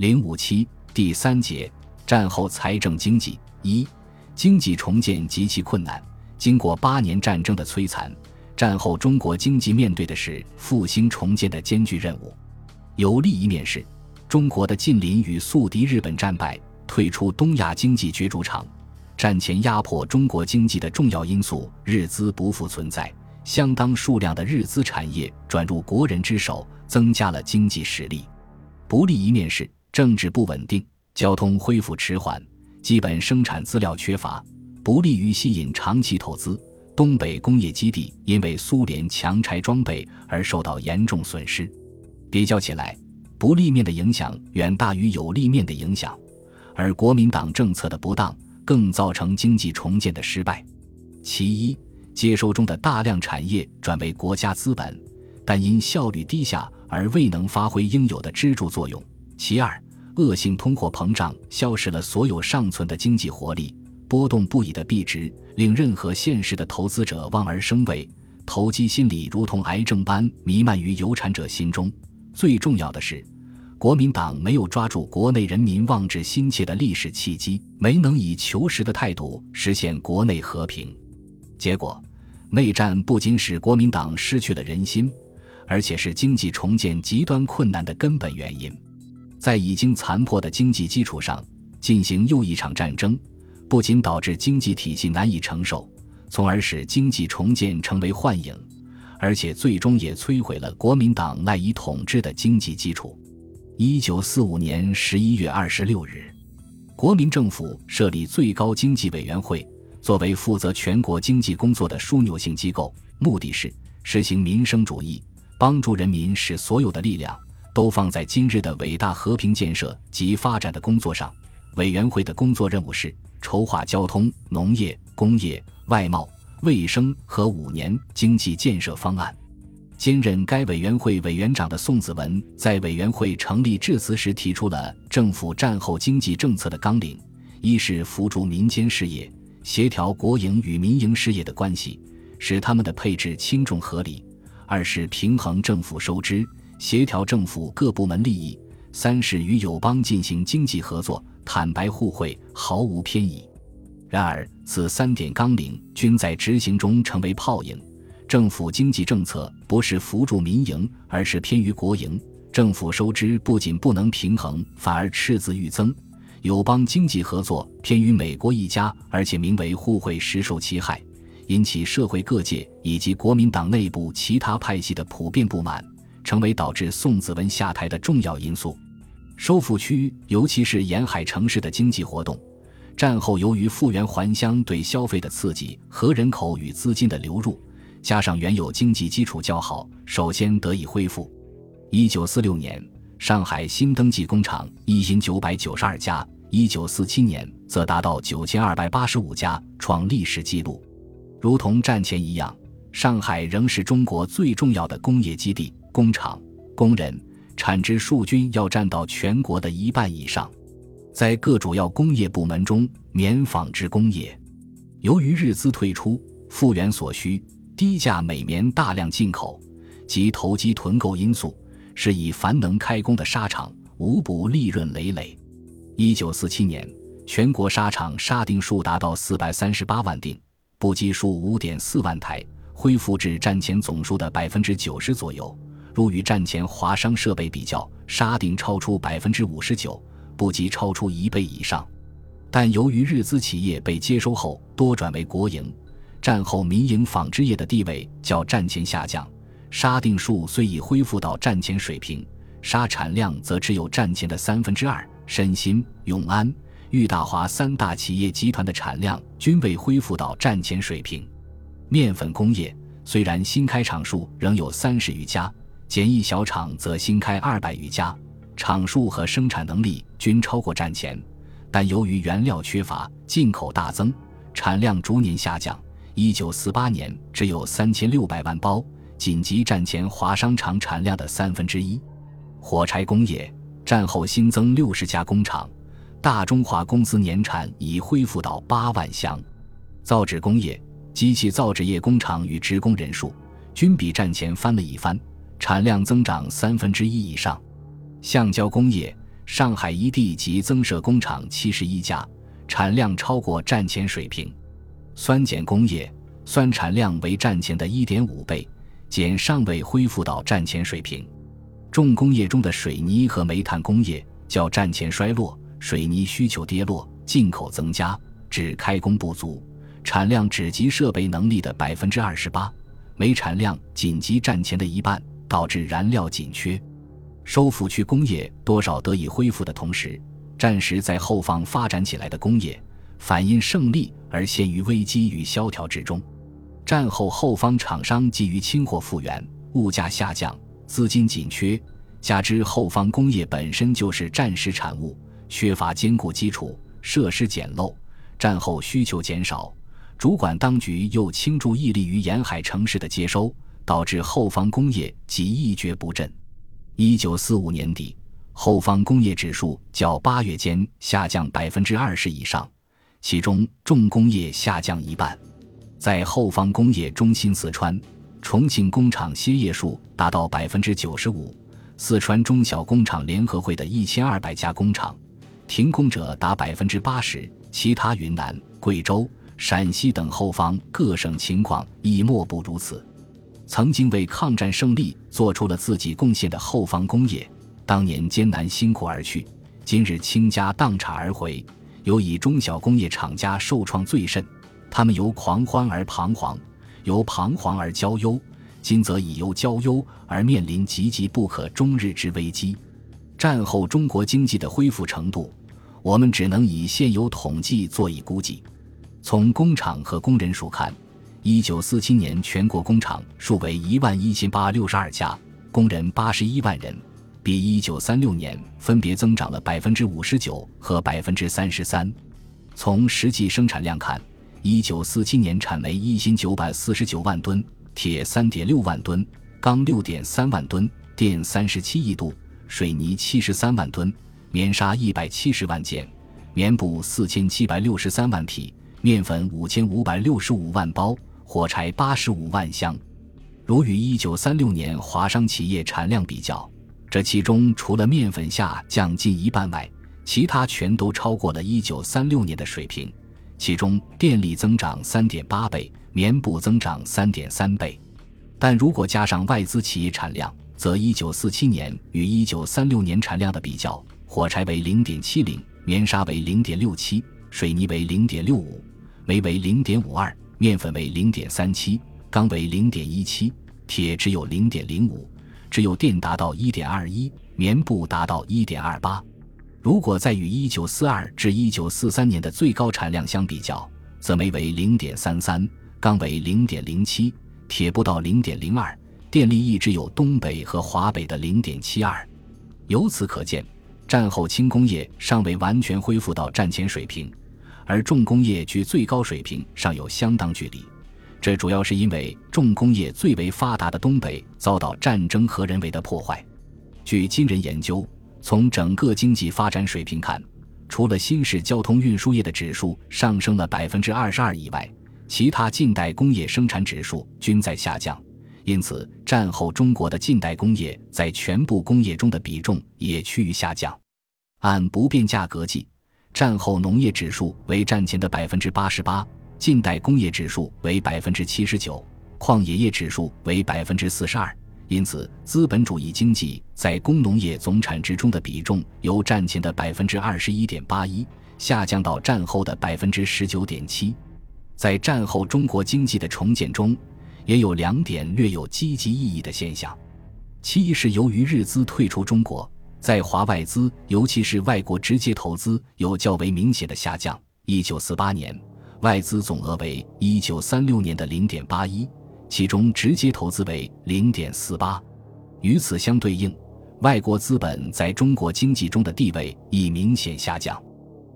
零五七第三节战后财政经济一经济重建极其困难。经过八年战争的摧残，战后中国经济面对的是复兴重建的艰巨任务。有利一面是，中国的近邻与宿敌日本战败，退出东亚经济角逐场。战前压迫中国经济的重要因素日资不复存在，相当数量的日资产业转入国人之手，增加了经济实力。不利一面是政治不稳定，交通恢复迟缓，基本生产资料缺乏。不利于吸引长期投资，东北工业基地因为苏联强拆装备而受到严重损失。比较起来，不利面的影响远大于有利面的影响，而国民党政策的不当更造成经济重建的失败。其一，接收中的大量产业转为国家资本，但因效率低下而未能发挥应有的支柱作用；其二，恶性通货膨胀消蚀了所有尚存的经济活力。波动不已的币值令任何现实的投资者望而生畏，投机心理如同癌症般弥漫于有产者心中。最重要的是，国民党没有抓住国内人民望志心切的历史契机，没能以求实的态度实现国内和平。结果，内战不仅使国民党失去了人心，而且是经济重建极端困难的根本原因。在已经残破的经济基础上进行又一场战争。不仅导致经济体系难以承受，从而使经济重建成为幻影，而且最终也摧毁了国民党赖以统治的经济基础。一九四五年十一月二十六日，国民政府设立最高经济委员会，作为负责全国经济工作的枢纽性机构，目的是实行民生主义，帮助人民使所有的力量都放在今日的伟大和平建设及发展的工作上。委员会的工作任务是。筹划交通、农业、工业、外贸、卫生和五年经济建设方案。兼任该委员会委员长的宋子文在委员会成立致辞时提出了政府战后经济政策的纲领：一是扶助民间事业，协调国营与民营事业的关系，使他们的配置轻重合理；二是平衡政府收支，协调政府各部门利益；三是与友邦进行经济合作。坦白互惠，毫无偏倚。然而，此三点纲领均在执行中成为泡影。政府经济政策不是扶助民营，而是偏于国营。政府收支不仅不能平衡，反而赤字愈增。友邦经济合作偏于美国一家，而且名为互惠，实受其害，引起社会各界以及国民党内部其他派系的普遍不满，成为导致宋子文下台的重要因素。收复区，尤其是沿海城市的经济活动，战后由于复原还乡对消费的刺激和人口与资金的流入，加上原有经济基础较好，首先得以恢复。一九四六年，上海新登记工厂一千九百九十二家；一九四七年，则达到九千二百八十五家，创历史纪录。如同战前一样，上海仍是中国最重要的工业基地，工厂、工人。产值数均要占到全国的一半以上，在各主要工业部门中，棉纺织工业由于日资退出、复原所需、低价美棉大量进口及投机囤购因素，是以凡能开工的纱厂无不利润累累。一九四七年，全国纱厂纱锭数达到四百三十八万锭，布机数五点四万台，恢复至战前总数的百分之九十左右。如与战前华商设备比较，沙定超出百分之五十九，不及超出一倍以上。但由于日资企业被接收后多转为国营，战后民营纺织业的地位较战前下降。沙定数虽已恢复到战前水平，沙产量则只有战前的三分之二。申鑫、永安、裕大华三大企业集团的产量均未恢复到战前水平。面粉工业虽然新开厂数仍有三十余家。简易小厂则新开二百余家，厂数和生产能力均超过战前，但由于原料缺乏，进口大增，产量逐年下降。一九四八年只有三千六百万包，仅及战前华商厂产量的三分之一。火柴工业战后新增六十家工厂，大中华公司年产已恢复到八万箱。造纸工业机器造纸业工厂与职工人数均比战前翻了一番。产量增长三分之一以上，橡胶工业上海一地及增设工厂七十一家，产量超过战前水平。酸碱工业酸产量为战前的一点五倍，碱尚未恢复到战前水平。重工业中的水泥和煤炭工业较战前衰落，水泥需求跌落，进口增加，只开工不足，产量只及设备能力的百分之二十八，煤产量仅及战前的一半，导致燃料紧缺。收复区工业多少得以恢复的同时，战时在后方发展起来的工业，反因胜利而陷于危机与萧条之中。战后后方厂商急于清货复原，物价下降。资金紧缺，加之后方工业本身就是战时产物，缺乏坚固基础，设施简陋，战后需求减少，主管当局又倾注毅力于沿海城市的接收，导致后方工业即一蹶不振。一九四五年底，后方工业指数较八月间下降百分之二十以上，其中重工业下降一半，在后方工业中心四川。重庆工厂歇业数达到百分之九十五，四川中小工厂联合会的一千二百家工厂停工者达百分之八十，其他云南、贵州、陕西等后方各省情况亦莫不如此。曾经为抗战胜利做出了自己贡献的后方工业，当年艰难辛苦而去，今日倾家荡产而回，尤以中小工业厂家受创最甚，他们由狂欢而彷徨。由彷徨而交忧，今则已由交忧而面临岌岌不可终日之危机。战后中国经济的恢复程度，我们只能以现有统计做以估计。从工厂和工人数看，一九四七年全国工厂数为一万一千八六十二家，工人八十一万人，比一九三六年分别增长了百分之五十九和百分之三十三。从实际生产量看，一九四七年产煤一千九百四十九万吨，铁三点六万吨，钢六点三万吨，电三十七亿度，水泥七十三万吨，棉纱一百七十万件，棉布四千七百六十三万匹，面粉五千五百六十五万包，火柴八十五万箱。如与一九三六年华商企业产量比较，这其中除了面粉下降近一半外，其他全都超过了一九三六年的水平。其中电力增长三点八倍，棉布增长三点三倍，但如果加上外资企业产量，则一九四七年与一九三六年产量的比较，火柴为零点七零，棉纱为零点六七，水泥为零点六五，煤为零点五二，面粉为零点三七，钢为零点一七，铁只有零点零五，只有电达到一点二一，棉布达到一点二八。如果再与1942至1943年的最高产量相比较，则煤为0.33，钢为0.07，铁不到0.02，电力亦只有东北和华北的0.72。由此可见，战后轻工业尚未完全恢复到战前水平，而重工业距最高水平尚有相当距离。这主要是因为重工业最为发达的东北遭到战争和人为的破坏。据今人研究。从整个经济发展水平看，除了新式交通运输业的指数上升了百分之二十二以外，其他近代工业生产指数均在下降。因此，战后中国的近代工业在全部工业中的比重也趋于下降。按不变价格计，战后农业指数为战前的百分之八十八，近代工业指数为百分之七十九，矿冶业指数为百分之四十二。因此，资本主义经济在工农业总产值中的比重由战前的百分之二十一点八一下降到战后的百分之十九点七。在战后中国经济的重建中，也有两点略有积极意义的现象：其一是由于日资退出中国，在华外资，尤其是外国直接投资有较为明显的下降。一九四八年，外资总额为一九三六年的零点八一。其中直接投资为零点四八，与此相对应，外国资本在中国经济中的地位已明显下降。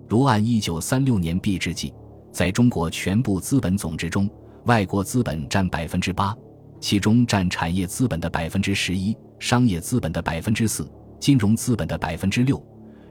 如按一九三六年币制计，在中国全部资本总值中，外国资本占百分之八，其中占产业资本的百分之十一，商业资本的百分之四，金融资本的百分之六，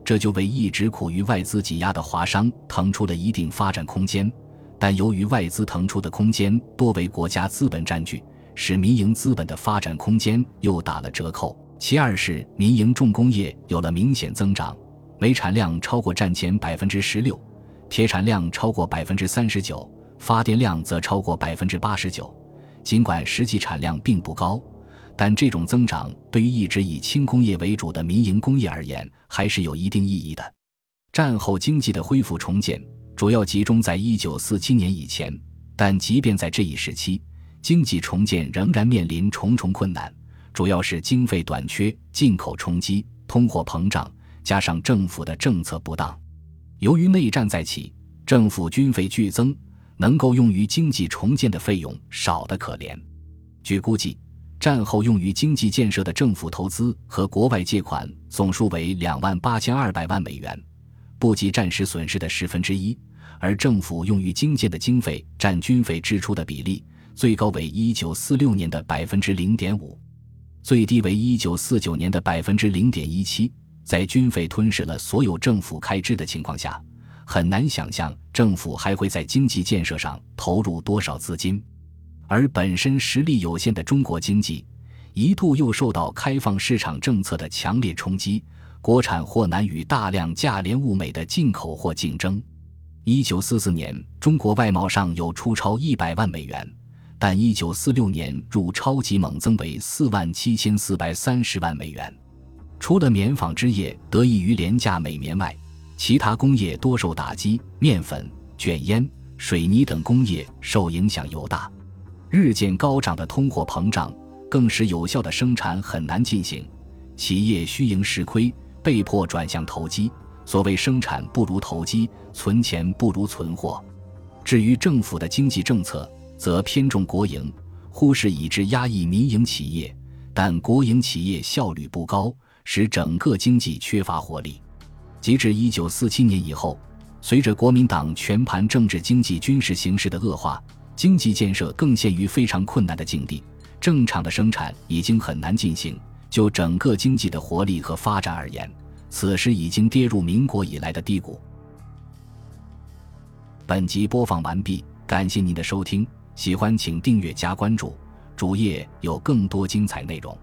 这就为一直苦于外资挤压的华商腾出了一定发展空间。但由于外资腾出的空间多为国家资本占据，使民营资本的发展空间又打了折扣。其二是民营重工业有了明显增长，煤产量超过战前百分之十六，铁产量超过百分之三十九，发电量则超过百分之八十九。尽管实际产量并不高，但这种增长对于一直以轻工业为主的民营工业而言，还是有一定意义的。战后经济的恢复重建主要集中在一九四七年以前，但即便在这一时期，经济重建仍然面临重重困难，主要是经费短缺、进口冲击、通货膨胀，加上政府的政策不当。由于内战再起，政府军费剧增。能够用于经济重建的费用少得可怜。据估计，战后用于经济建设的政府投资和国外借款总数为两万八千二百万美元，不及战时损失的十分之一。而政府用于经建的经费占军费支出的比例，最高为一九四六年的百分之零点五，最低为一九四九年的百分之零点一七。在军费吞噬了所有政府开支的情况下。很难想象政府还会在经济建设上投入多少资金，而本身实力有限的中国经济，一度又受到开放市场政策的强烈冲击，国产货难与大量价廉物美的进口货竞争。一九四四年，中国外贸上有出超一百万美元，但一九四六年入超级猛增为四万七千四百三十万美元。除了棉纺织业得益于廉价美棉外，其他工业多受打击，面粉、卷烟、水泥等工业受影响尤大。日渐高涨的通货膨胀更使有效的生产很难进行，企业虚盈实亏，被迫转向投机。所谓生产不如投机，存钱不如存货。至于政府的经济政策，则偏重国营，忽视以致压抑民营企业，但国营企业效率不高，使整个经济缺乏活力。截至一九四七年以后，随着国民党全盘政治、经济、军事形势的恶化，经济建设更陷于非常困难的境地，正常的生产已经很难进行。就整个经济的活力和发展而言，此时已经跌入民国以来的低谷。本集播放完毕，感谢您的收听，喜欢请订阅加关注，主页有更多精彩内容。